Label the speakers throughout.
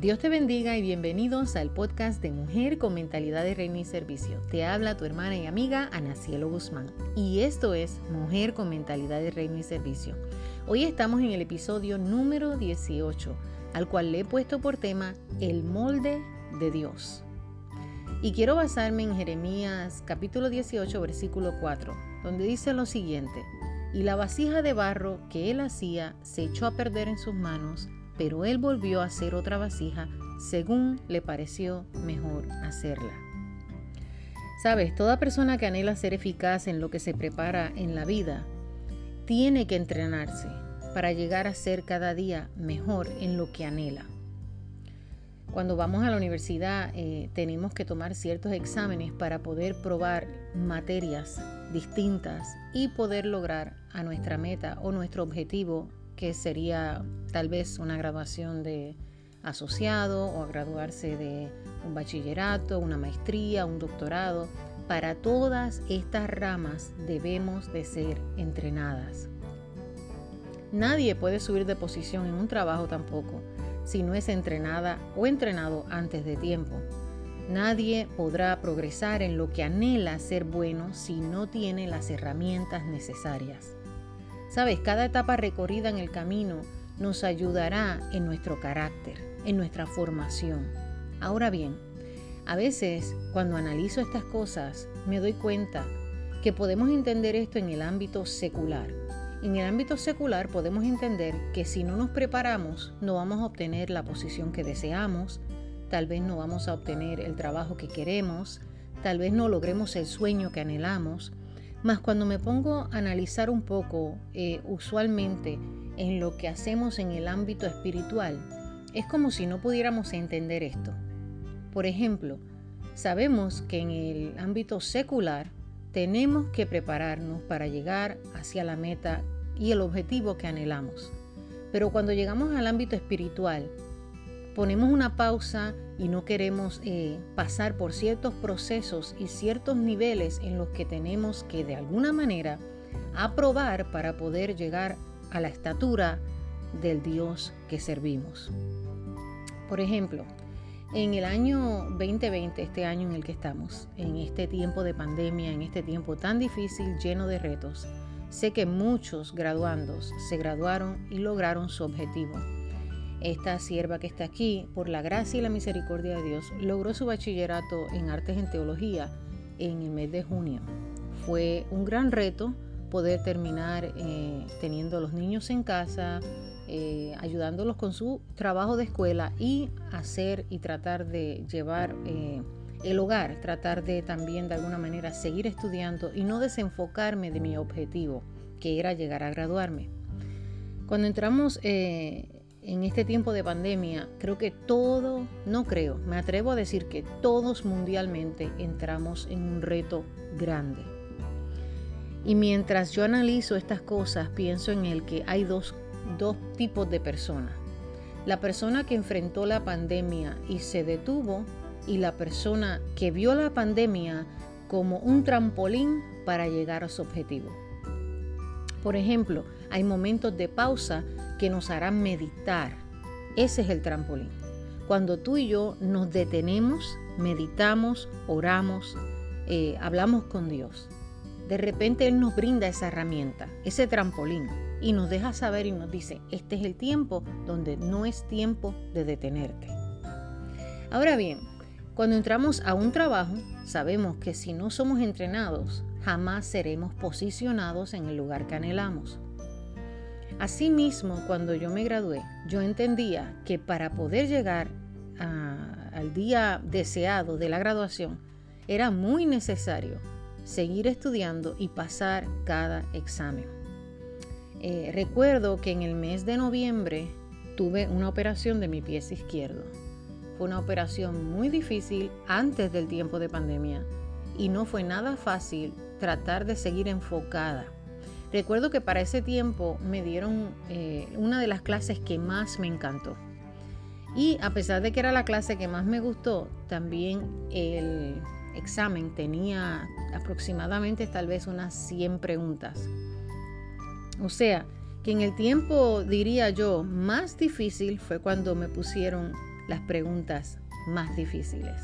Speaker 1: Dios te bendiga y bienvenidos al podcast de Mujer con Mentalidad de Reino y Servicio. Te habla tu hermana y amiga Ana Cielo Guzmán y esto es Mujer con Mentalidad de Reino y Servicio. Hoy estamos en el episodio número 18, al cual le he puesto por tema El molde de Dios. Y quiero basarme en Jeremías capítulo 18, versículo 4, donde dice lo siguiente, y la vasija de barro que él hacía se echó a perder en sus manos, pero él volvió a hacer otra vasija según le pareció mejor hacerla. Sabes, toda persona que anhela ser eficaz en lo que se prepara en la vida, tiene que entrenarse para llegar a ser cada día mejor en lo que anhela. Cuando vamos a la universidad eh, tenemos que tomar ciertos exámenes para poder probar materias distintas y poder lograr a nuestra meta o nuestro objetivo que sería tal vez una graduación de asociado o graduarse de un bachillerato, una maestría, un doctorado. Para todas estas ramas debemos de ser entrenadas. Nadie puede subir de posición en un trabajo tampoco si no es entrenada o entrenado antes de tiempo. Nadie podrá progresar en lo que anhela ser bueno si no tiene las herramientas necesarias. Sabes, cada etapa recorrida en el camino nos ayudará en nuestro carácter, en nuestra formación. Ahora bien, a veces cuando analizo estas cosas me doy cuenta que podemos entender esto en el ámbito secular. En el ámbito secular podemos entender que si no nos preparamos no vamos a obtener la posición que deseamos, tal vez no vamos a obtener el trabajo que queremos, tal vez no logremos el sueño que anhelamos, mas cuando me pongo a analizar un poco, eh, usualmente en lo que hacemos en el ámbito espiritual, es como si no pudiéramos entender esto. Por ejemplo, sabemos que en el ámbito secular tenemos que prepararnos para llegar hacia la meta y el objetivo que anhelamos. Pero cuando llegamos al ámbito espiritual, ponemos una pausa y no queremos eh, pasar por ciertos procesos y ciertos niveles en los que tenemos que de alguna manera aprobar para poder llegar a la estatura del Dios que servimos. Por ejemplo, en el año 2020, este año en el que estamos, en este tiempo de pandemia, en este tiempo tan difícil, lleno de retos, sé que muchos graduandos se graduaron y lograron su objetivo esta sierva que está aquí, por la gracia y la misericordia de Dios, logró su bachillerato en artes en teología en el mes de junio. Fue un gran reto poder terminar eh, teniendo a los niños en casa, eh, ayudándolos con su trabajo de escuela y hacer y tratar de llevar eh, el hogar, tratar de también de alguna manera seguir estudiando y no desenfocarme de mi objetivo, que era llegar a graduarme. Cuando entramos en este tiempo de pandemia, creo que todo, no creo, me atrevo a decir que todos mundialmente entramos en un reto grande. Y mientras yo analizo estas cosas, pienso en el que hay dos, dos tipos de personas. La persona que enfrentó la pandemia y se detuvo y la persona que vio la pandemia como un trampolín para llegar a su objetivo. Por ejemplo, hay momentos de pausa que nos harán meditar. Ese es el trampolín. Cuando tú y yo nos detenemos, meditamos, oramos, eh, hablamos con Dios. De repente Él nos brinda esa herramienta, ese trampolín, y nos deja saber y nos dice, este es el tiempo donde no es tiempo de detenerte. Ahora bien, cuando entramos a un trabajo, sabemos que si no somos entrenados, jamás seremos posicionados en el lugar que anhelamos. Asimismo, cuando yo me gradué, yo entendía que para poder llegar al día deseado de la graduación, era muy necesario seguir estudiando y pasar cada examen. Eh, recuerdo que en el mes de noviembre tuve una operación de mi pie izquierdo. Fue una operación muy difícil antes del tiempo de pandemia y no fue nada fácil tratar de seguir enfocada Recuerdo que para ese tiempo me dieron eh, una de las clases que más me encantó. Y a pesar de que era la clase que más me gustó, también el examen tenía aproximadamente tal vez unas 100 preguntas. O sea, que en el tiempo, diría yo, más difícil fue cuando me pusieron las preguntas más difíciles.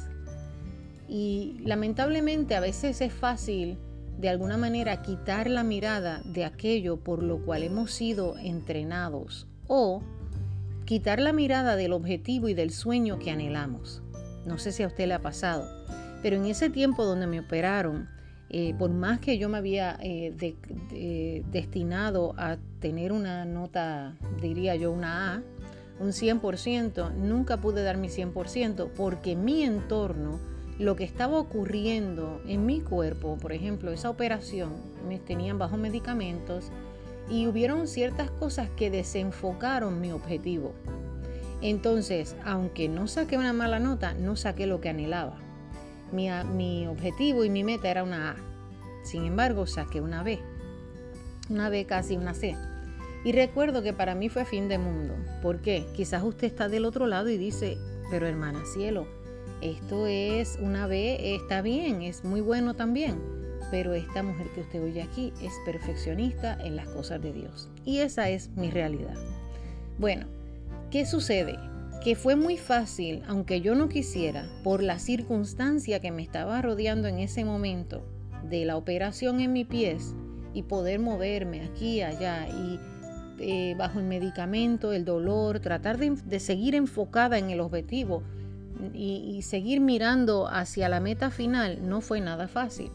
Speaker 1: Y lamentablemente a veces es fácil de alguna manera quitar la mirada de aquello por lo cual hemos sido entrenados o quitar la mirada del objetivo y del sueño que anhelamos. No sé si a usted le ha pasado, pero en ese tiempo donde me operaron, eh, por más que yo me había eh, destinado a tener una nota, diría yo, una A, un 100%, nunca pude dar mi 100% porque mi entorno, lo que estaba ocurriendo en mi cuerpo, por ejemplo, esa operación, me tenían bajo medicamentos y hubieron ciertas cosas que desenfocaron mi objetivo. Entonces, aunque no saqué una mala nota, no saqué lo que anhelaba. Mi, mi objetivo y mi meta era una A. Sin embargo, saqué una B. Una B casi una C. Y recuerdo que para mí fue fin de mundo. ¿Por qué? Quizás usted está del otro lado y dice, pero hermana cielo, esto es una B, está bien, es muy bueno también. Pero esta mujer que usted oye aquí es perfeccionista en las cosas de Dios. Y esa es mi realidad. Bueno, ¿qué sucede? Que fue muy fácil, aunque yo no quisiera, por la circunstancia que me estaba rodeando en ese momento de la operación en mi pies y poder moverme aquí allá y eh, bajo el medicamento, el dolor, tratar de, seguir enfocada en el objetivo y, seguir mirando hacia la meta final no fue nada fácil.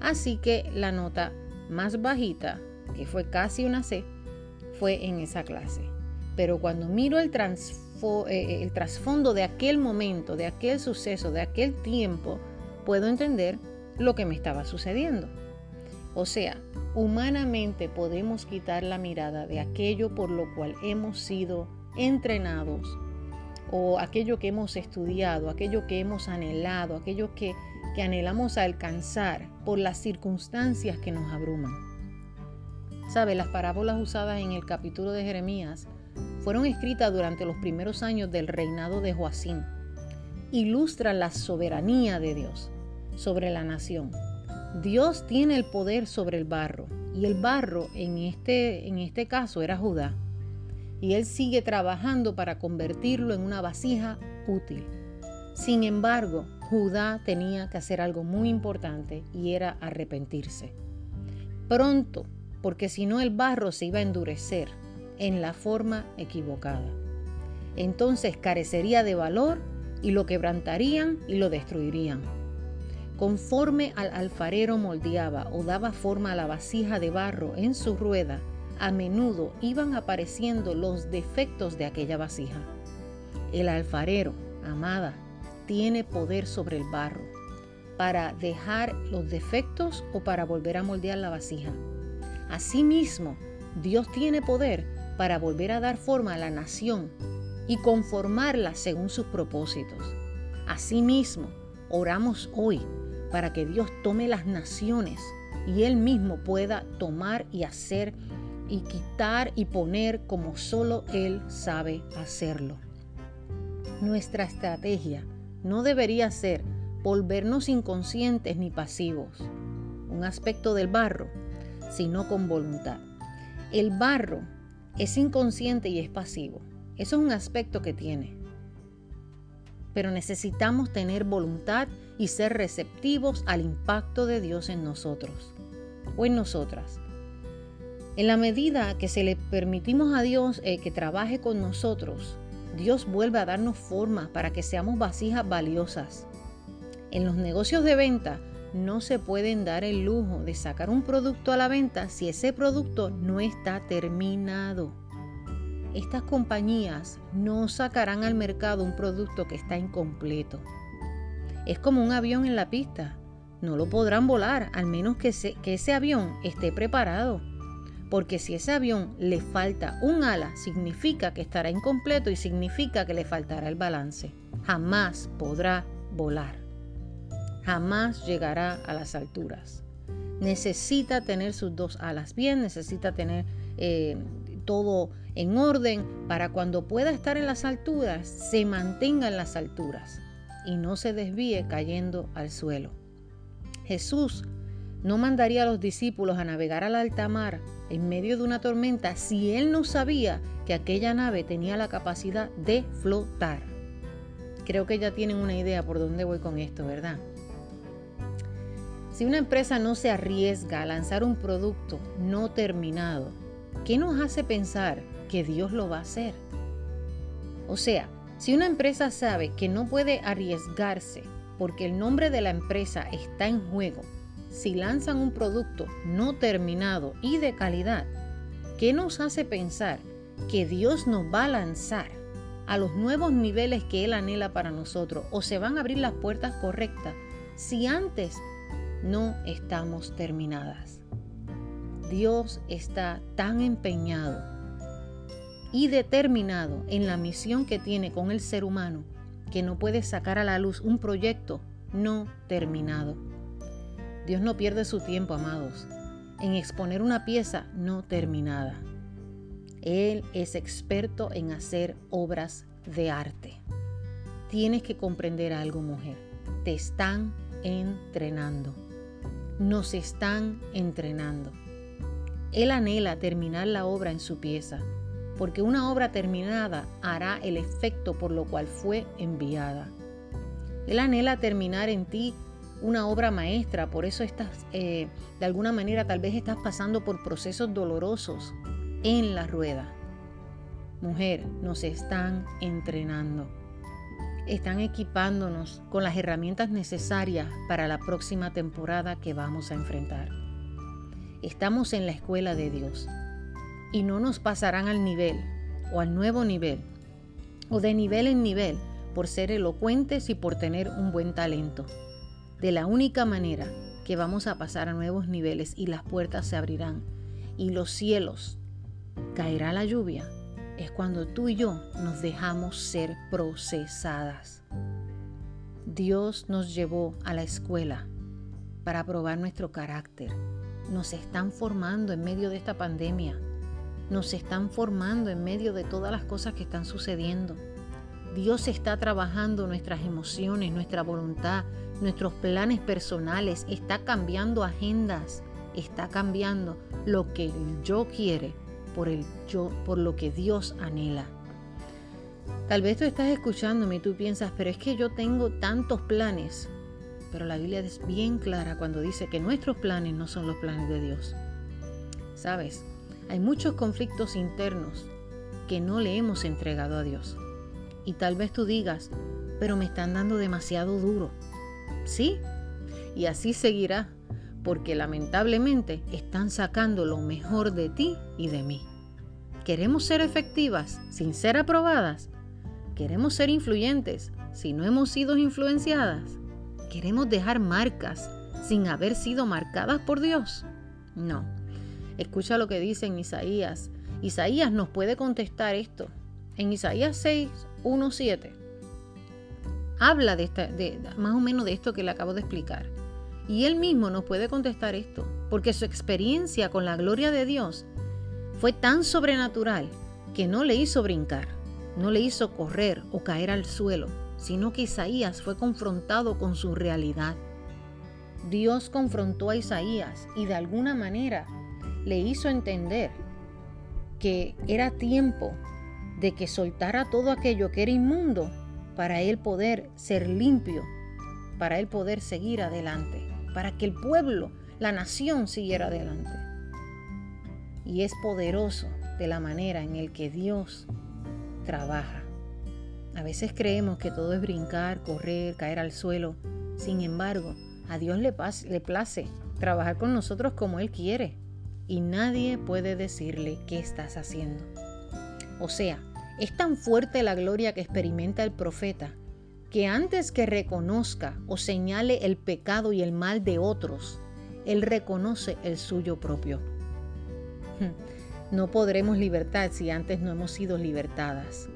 Speaker 1: Así que la nota más bajita, que fue casi una C, fue en esa clase. Pero cuando miro el, eh, el trasfondo de aquel momento, de aquel suceso, de aquel tiempo, puedo entender lo que me estaba sucediendo. O sea, humanamente podemos quitar la mirada de aquello por lo cual hemos sido entrenados o aquello que hemos estudiado, aquello que hemos anhelado, aquello que, que anhelamos alcanzar por las circunstancias que nos abruman. ¿Sabe? Las parábolas usadas en el capítulo de Jeremías fueron escritas durante los primeros años del reinado de Joacín. Ilustran la soberanía de Dios sobre la nación Dios tiene el poder sobre el barro y el barro en este, en este caso era Judá. Y él sigue trabajando para convertirlo en una vasija útil. Sin embargo, Judá tenía que hacer algo muy importante y era arrepentirse. Pronto, porque si no el barro se iba a endurecer en la forma equivocada. Entonces carecería de valor y lo quebrantarían y lo destruirían. Conforme al alfarero moldeaba o daba forma a la vasija de barro en su rueda, a menudo iban apareciendo los defectos de aquella vasija. El alfarero, amada, tiene poder sobre el barro para dejar los defectos o para volver a moldear la vasija. Asimismo, Dios tiene poder para volver a dar forma a la nación y conformarla según sus propósitos. Asimismo, oramos hoy para que Dios tome las naciones y Él mismo pueda tomar y hacer y quitar y poner como solo Él sabe hacerlo. Nuestra estrategia no debería ser volvernos inconscientes ni pasivos, un aspecto del barro, sino con voluntad. El barro es inconsciente y es pasivo. Eso es un aspecto que tiene. Pero necesitamos tener voluntad y ser receptivos al impacto de Dios en nosotros o en nosotras. En la medida que se le permitimos a Dios eh, que trabaje con nosotros, Dios vuelve a darnos forma para que seamos vasijas valiosas. En los negocios de venta no se pueden dar el lujo de sacar un producto a la venta si ese producto no está terminado. Estas compañías no sacarán al mercado un producto que está incompleto. Es como un avión en la pista. No lo podrán volar al menos que, que ese avión esté preparado. Porque si ese avión le falta un ala, significa que estará incompleto y significa que le faltará el balance. Jamás podrá volar. Jamás llegará a las alturas. Necesita tener sus dos alas bien, necesita tener eh, todo en orden para cuando pueda estar en las alturas, se mantenga en las alturas y no se desvíe cayendo al suelo. Jesús no mandaría a los discípulos a navegar al alta mar en medio de una tormenta si él no sabía que aquella nave tenía la capacidad de flotar. Creo que ya tienen una idea por dónde voy con esto, ¿verdad? Si una empresa no se arriesga a lanzar un producto no terminado, ¿qué nos hace pensar que Dios lo va a hacer? O sea, si una empresa sabe que no puede arriesgarse porque el nombre de la empresa está en juego, si lanzan un producto no terminado y de calidad, ¿qué nos hace pensar que Dios nos va a lanzar a los nuevos niveles que Él anhela para nosotros o se van a abrir las puertas correctas si antes no estamos terminadas? Dios está tan empeñado y determinado en la misión que tiene con el ser humano que no puede sacar a la luz un proyecto no terminado. Dios no pierde su tiempo, amados, en exponer una pieza no terminada. Él es experto en hacer obras de arte. Tienes que comprender algo, mujer. Te están entrenando. Nos están entrenando. Él anhela terminar la obra en su pieza porque una obra terminada hará el efecto por lo cual fue enviada. Él anhela terminar en ti una obra maestra, por eso estás, eh, de alguna manera tal vez estás pasando por procesos dolorosos en la rueda. Mujer, nos están entrenando. Están equipándonos con las herramientas necesarias para la próxima temporada que vamos a enfrentar. Estamos en la escuela de Dios y no nos pasarán al nivel o al nuevo nivel o de nivel en nivel por ser elocuentes y por tener un buen talento. De la única manera que vamos a pasar a nuevos niveles y las puertas se abrirán y los cielos caerá la lluvia es cuando tú y yo nos dejamos ser procesadas. Dios nos llevó a la escuela para probar nuestro carácter. Nos están formando en medio de esta pandemia nos están formando en medio de todas las cosas que están sucediendo. Dios está trabajando nuestras emociones, nuestra voluntad, nuestros planes personales, está cambiando agendas, está cambiando lo que yo quiere por el yo, por lo que Dios anhela. Tal vez tú estás escuchándome y tú piensas, pero es que yo tengo tantos planes. Pero la Biblia es bien clara cuando dice que nuestros planes no son los planes de Dios. ¿Sabes? Hay muchos conflictos internos que no le hemos entregado a Dios. Y tal vez tú digas, pero me están dando demasiado duro. Sí, y así seguirá, porque lamentablemente están sacando lo mejor de ti y de mí. ¿Queremos ser efectivas sin ser aprobadas? ¿Queremos ser influyentes si no hemos sido influenciadas? ¿Queremos dejar marcas sin haber sido marcadas por Dios? No, Escucha lo que dice en Isaías. Isaías nos puede contestar esto. En Isaías 6, 1, 7. Habla de, esta, de más o menos de esto que le acabo de explicar. Y él mismo nos puede contestar esto, porque su experiencia con la gloria de Dios fue tan sobrenatural que no le hizo brincar, no le hizo correr o caer al suelo, sino que Isaías fue confrontado con su realidad. Dios confrontó a Isaías y de alguna manera le hizo entender que era tiempo de que soltara todo aquello que era inmundo para él poder ser limpio, para él poder seguir adelante, para que el pueblo, la nación siguiera adelante. Y es poderoso de la manera en el que Dios trabaja. A veces creemos que todo es brincar, correr, caer al suelo. Sin embargo, a Dios le, le place trabajar con nosotros como Él quiere y nadie puede decirle qué estás haciendo. O sea, es tan fuerte la gloria que experimenta el profeta que antes que reconozca o señale el pecado y el mal de otros, él reconoce el suyo propio. No podremos libertar si antes no hemos sido libertadas.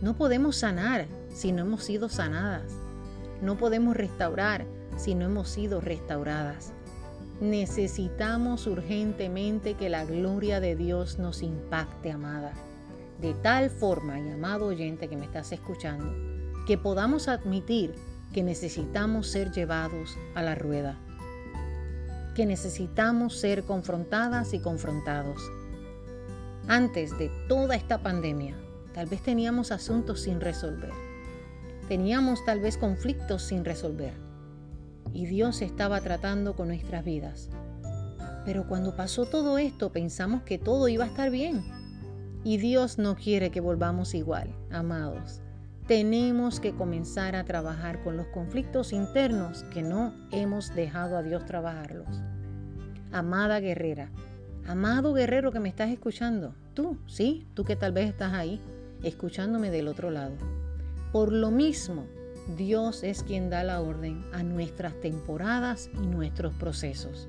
Speaker 1: No podemos sanar si no hemos sido sanadas. No podemos restaurar si no hemos sido restauradas. Necesitamos urgentemente que la gloria de Dios nos impacte, amada. De tal forma, y amado oyente que me estás escuchando, que podamos admitir que necesitamos ser llevados a la rueda, que necesitamos ser confrontadas y confrontados. Antes de toda esta pandemia, tal vez teníamos asuntos sin resolver. Teníamos tal vez conflictos sin resolver. Y Dios estaba tratando con nuestras vidas. Pero cuando pasó todo esto pensamos que todo iba a estar bien. Y Dios no quiere que volvamos igual, amados. Tenemos que comenzar a trabajar con los conflictos internos que no hemos dejado a Dios trabajarlos. Amada guerrera, amado guerrero que me estás escuchando, tú, sí, tú que tal vez estás ahí, escuchándome del otro lado. Por lo mismo, Dios es quien da la orden a nuestras temporadas y nuestros procesos.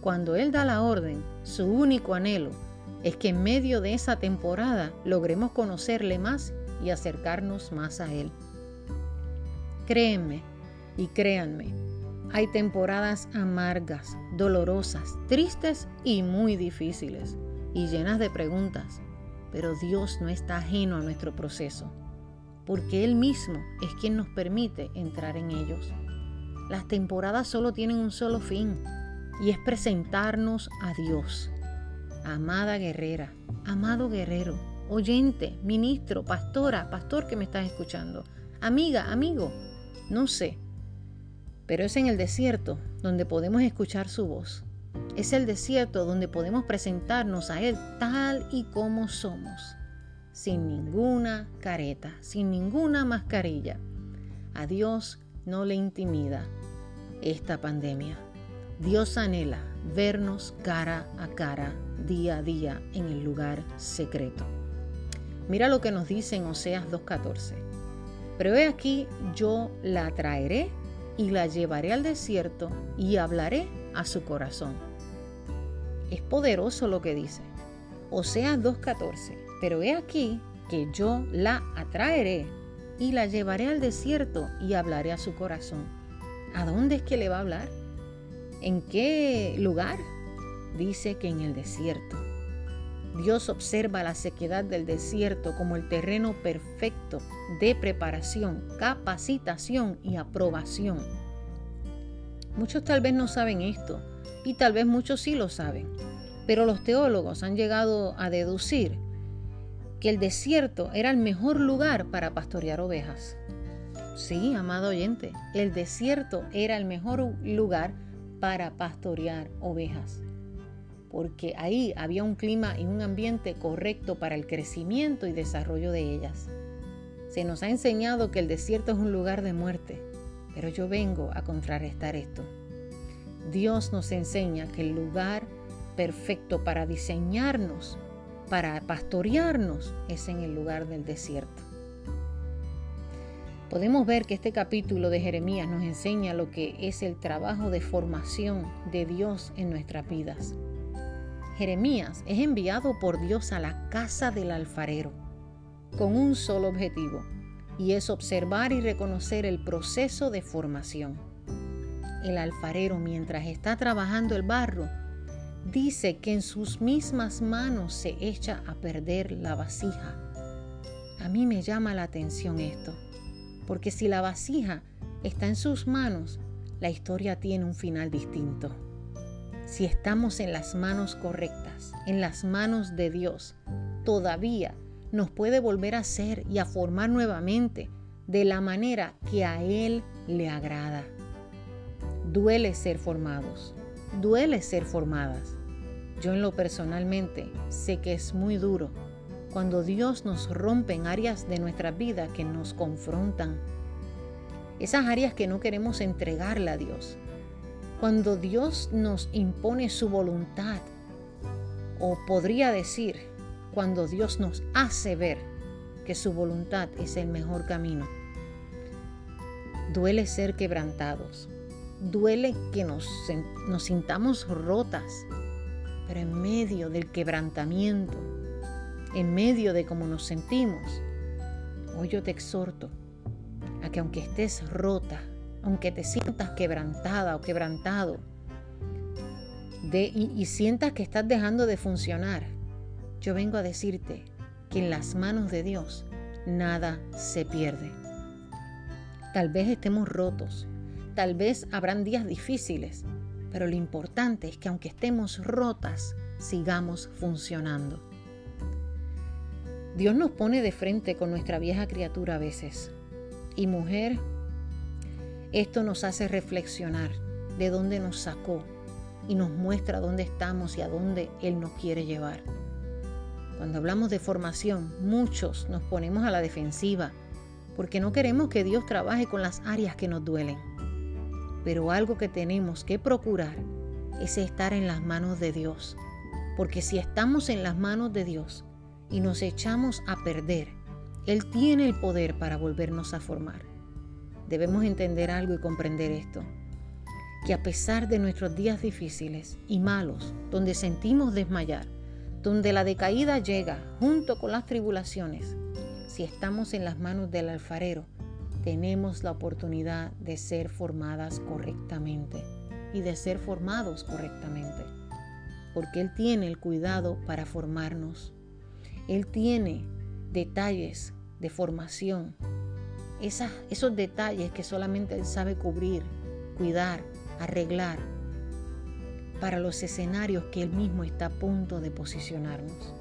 Speaker 1: Cuando Él da la orden, su único anhelo es que en medio de esa temporada logremos conocerle más y acercarnos más a Él. Créenme y créanme, hay temporadas amargas, dolorosas, tristes y muy difíciles y llenas de preguntas, pero Dios no está ajeno a nuestro proceso, porque Él mismo es quien nos permite entrar en ellos. Las temporadas solo tienen un solo fin, y es presentarnos a Dios. Amada guerrera, amado guerrero, oyente, ministro, pastora, pastor que me estás escuchando, amiga, amigo, no sé, pero es en el desierto donde podemos escuchar su voz. Es el desierto donde podemos presentarnos a Él tal y como somos, sin ninguna careta, sin ninguna mascarilla. A Dios no le intimida esta pandemia. Dios anhela vernos cara a cara, día a día, en el lugar secreto. Mira lo que nos dice en Oseas 2.14. Pero he aquí, yo la traeré y la llevaré al desierto y hablaré a su corazón. Es poderoso lo que dice. Oseas 2.14. Pero he aquí que yo la atraeré y la llevaré al desierto y hablaré a su corazón. ¿A dónde es que le va a hablar? ¿En qué lugar? Dice que en el desierto. Dios observa la sequedad del desierto como el terreno perfecto de preparación, capacitación y aprobación. Muchos tal vez no saben esto y tal vez muchos sí lo saben, pero los teólogos han llegado a deducir que el desierto era el mejor lugar para pastorear ovejas. Sí, amado oyente, el desierto era el mejor lugar para pastorear ovejas, porque ahí había un clima y un ambiente correcto para el crecimiento y desarrollo de ellas. Se nos ha enseñado que el desierto es un lugar de muerte, pero yo vengo a contrarrestar esto. Dios nos enseña que el lugar perfecto para diseñarnos, para pastorearnos, es en el lugar del desierto podemos ver que este capítulo de Jeremías nos enseña lo que es el trabajo de formación de Dios en nuestras vidas. Jeremías es enviado por Dios a la casa del alfarero con un solo objetivo, y es observar y reconocer el proceso de formación. El alfarero mientras está trabajando el barro, dice que en sus mismas manos se echa a perder la vasija. A mí me llama la atención esto porque si la vasija está en sus manos, la historia tiene un final distinto. Si estamos en las manos correctas, en las manos de Dios, todavía nos puede volver a ser y a formar nuevamente de la manera que a Él le agrada. Duele ser formados, duele ser formadas. Yo en lo personalmente sé que es muy duro cuando Dios nos rompe en áreas de nuestra vida que nos confrontan. Esas áreas que no queremos entregarle a Dios. Cuando Dios nos impone su voluntad. O podría decir, cuando Dios nos hace ver que su voluntad es el mejor camino. Duele ser quebrantados. Duele que nos, nos sintamos rotas. Pero en medio del quebrantamiento, en medio de cómo nos sentimos, hoy yo te exhorto a que aunque estés rota, aunque te sientas quebrantada o quebrantado, y sientas que estás dejando de funcionar, yo vengo a decirte que en las manos de Dios nada se pierde. Tal vez estemos rotos, tal vez habrán días difíciles, pero lo importante es que aunque estemos rotas, sigamos funcionando. Dios nos pone de frente con nuestra vieja criatura a veces. Y mujer, esto nos hace reflexionar de dónde nos sacó y nos muestra dónde estamos y a dónde Él nos quiere llevar. Cuando hablamos de formación, muchos nos ponemos a la defensiva porque no queremos que Dios trabaje con las áreas que nos duelen. Pero algo que tenemos que procurar es estar en las manos de Dios, porque si estamos en las manos de Dios y nos echamos a perder, Él tiene el poder para volvernos a formar. Debemos entender algo y comprender esto, que a pesar de nuestros días difíciles y malos, donde sentimos desmayar, donde la decaída llega junto con las tribulaciones, si estamos en las manos del alfarero, tenemos la oportunidad de ser formadas correctamente y de ser formados correctamente, porque Él tiene el cuidado para formarnos. Él tiene detalles de formación esos detalles que solamente Él sabe cubrir, cuidar, arreglar para los escenarios que Él mismo está a punto de posicionarnos.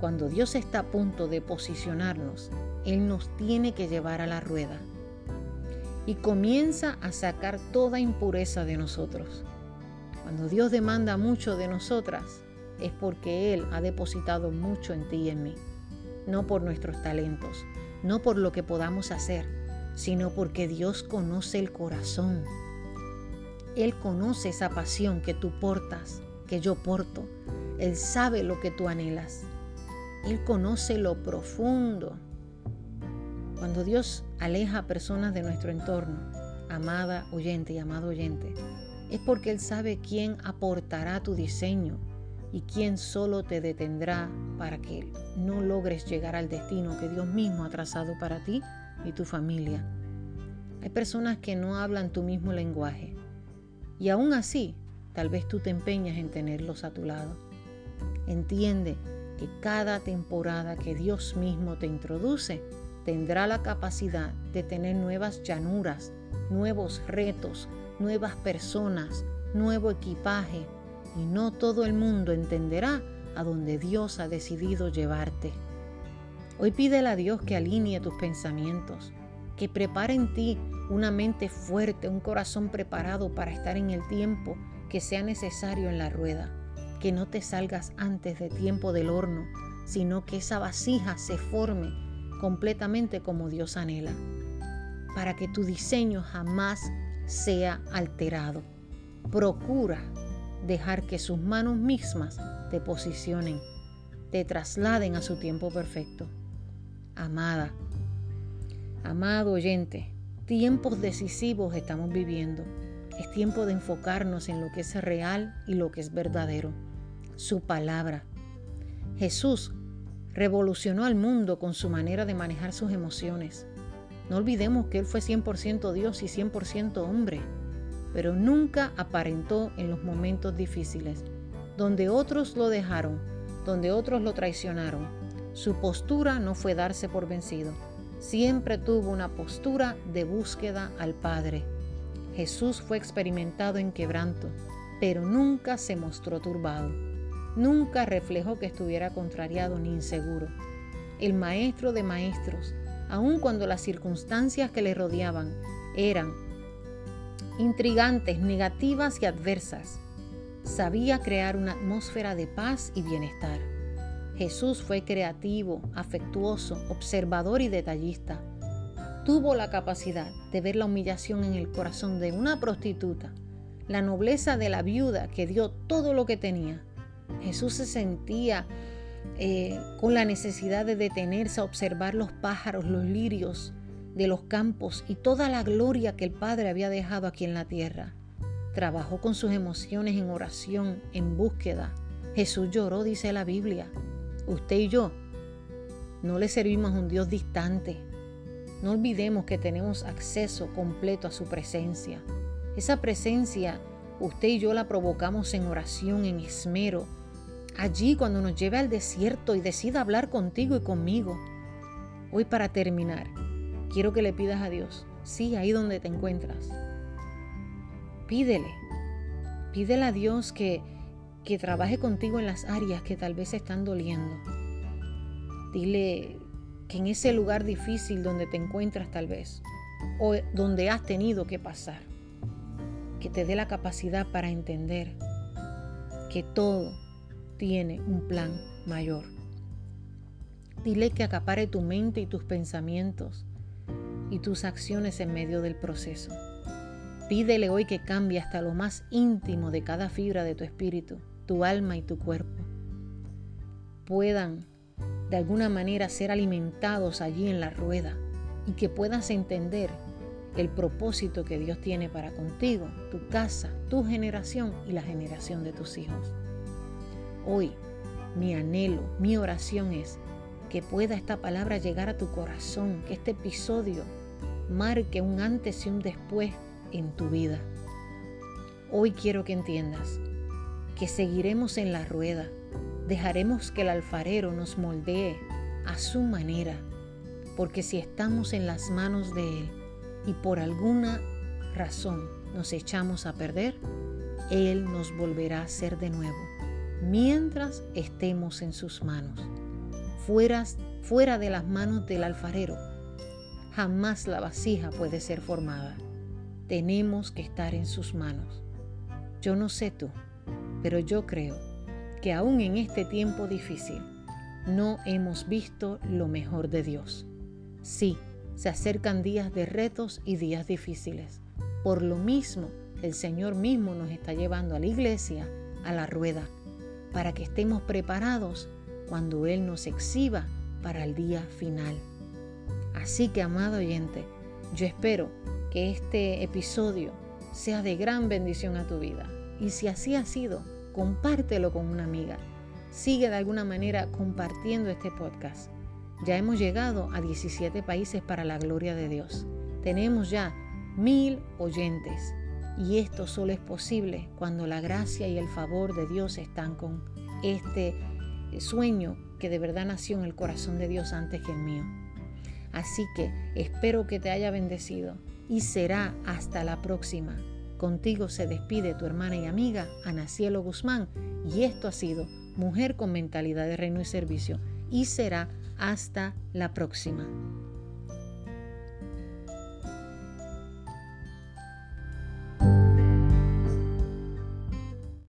Speaker 1: Cuando Dios está a punto de posicionarnos, Él nos tiene que llevar a la rueda y comienza a sacar toda impureza de nosotros. Cuando Dios demanda mucho de nosotras, es porque Él ha depositado mucho en ti y en mí, no por nuestros talentos, no por lo que podamos hacer, sino porque Dios conoce el corazón. Él conoce esa pasión que tú portas, que yo porto. Él sabe lo que tú anhelas. Él conoce lo profundo. Cuando Dios aleja a personas de nuestro entorno, amada oyente y amado oyente, es porque Él sabe quién aportará tu diseño, y quién solo te detendrá para que no logres llegar al destino que Dios mismo ha trazado para ti y tu familia. Hay personas que no hablan tu mismo lenguaje y aún así tal vez tú te empeñas en tenerlos a tu lado. Entiende que cada temporada que Dios mismo te introduce tendrá la capacidad de tener nuevas llanuras, nuevos retos, nuevas personas, nuevo equipaje, y no todo el mundo entenderá a donde Dios ha decidido llevarte. Hoy pídele a Dios que alinee tus pensamientos, que prepare en ti una mente fuerte, un corazón preparado para estar en el tiempo que sea necesario en la rueda, que no te salgas antes de tiempo del horno, sino que esa vasija se forme completamente como Dios anhela, para que tu diseño jamás sea alterado. Procura dejar que sus manos mismas te posicionen, te trasladen a su tiempo perfecto. Amada, amado oyente, tiempos decisivos estamos viviendo. Es tiempo de enfocarnos en lo que es real y lo que es verdadero. Su palabra. Jesús revolucionó al mundo con su manera de manejar sus emociones. No olvidemos que Él fue 100% Dios y 100% hombre pero nunca aparentó en los momentos difíciles, donde otros lo dejaron, donde otros lo traicionaron. Su postura no fue darse por vencido, siempre tuvo una postura de búsqueda al Padre. Jesús fue experimentado en quebranto, pero nunca se mostró turbado, nunca reflejó que estuviera contrariado ni inseguro. El maestro de maestros, aun cuando las circunstancias que le rodeaban eran intrigantes, negativas y adversas. Sabía crear una atmósfera de paz y bienestar. Jesús fue creativo, afectuoso, observador y detallista. Tuvo la capacidad de ver la humillación en el corazón de una prostituta, la nobleza de la viuda que dio todo lo que tenía. Jesús se sentía eh, con la necesidad de detenerse a observar los pájaros, los lirios, de los campos y toda la gloria que el Padre había dejado aquí en la tierra. Trabajó con sus emociones en oración, en búsqueda. Jesús lloró, dice la Biblia. Usted y yo no le servimos a un Dios distante. No olvidemos que tenemos acceso completo a su presencia. Esa presencia usted y yo la provocamos en oración, en esmero. Allí cuando nos lleve al desierto y decida hablar contigo y conmigo. Hoy para terminar, quiero que le pidas a Dios, sí, ahí donde te encuentras. Pídele, pídele a Dios que, que trabaje contigo en las áreas que tal vez están doliendo. Dile que en ese lugar difícil donde te encuentras tal vez, o donde has tenido que pasar, que te dé la capacidad para entender que todo tiene un plan mayor. Dile que acapare tu mente y tus pensamientos y tus acciones en medio del proceso. Pídele hoy que cambie hasta lo más íntimo de cada fibra de tu espíritu, tu alma y tu cuerpo. Puedan de alguna manera ser alimentados allí en la rueda y que puedas entender el propósito que Dios tiene para contigo, tu casa, tu generación y la generación de tus hijos. Hoy, mi anhelo, mi oración es que pueda esta palabra llegar a tu corazón, que este episodio marque un antes y un después en tu vida. Hoy quiero que entiendas que seguiremos en la rueda, dejaremos que el alfarero nos moldee a su manera, porque si estamos en las manos de Él y por alguna razón nos echamos a perder, Él nos volverá a hacer de nuevo, mientras estemos en sus manos. Fuera, fuera de las manos del alfarero, jamás la vasija puede ser formada. Tenemos que estar en sus manos. Yo no sé tú, pero yo creo que aún en este tiempo difícil no hemos visto lo mejor de Dios. Sí, se acercan días de retos y días difíciles. Por lo mismo, el Señor mismo nos está llevando a la iglesia a la rueda para que estemos preparados cuando Él nos exhiba para el día final. Así que, amado oyente, yo espero que este episodio sea de gran bendición a tu vida. Y si así ha sido, compártelo con una amiga. Sigue de alguna manera compartiendo este podcast. Ya hemos llegado a 17 países para la gloria de Dios. Tenemos ya mil oyentes. Y esto solo es posible cuando la gracia y el favor de Dios están con este sueño que de verdad nació en el corazón de Dios antes que el mío. Así que espero que te haya bendecido y será hasta la próxima. Contigo se despide tu hermana y amiga Ana Cielo Guzmán y esto ha sido Mujer con Mentalidad de Reino y Servicio y será hasta la próxima.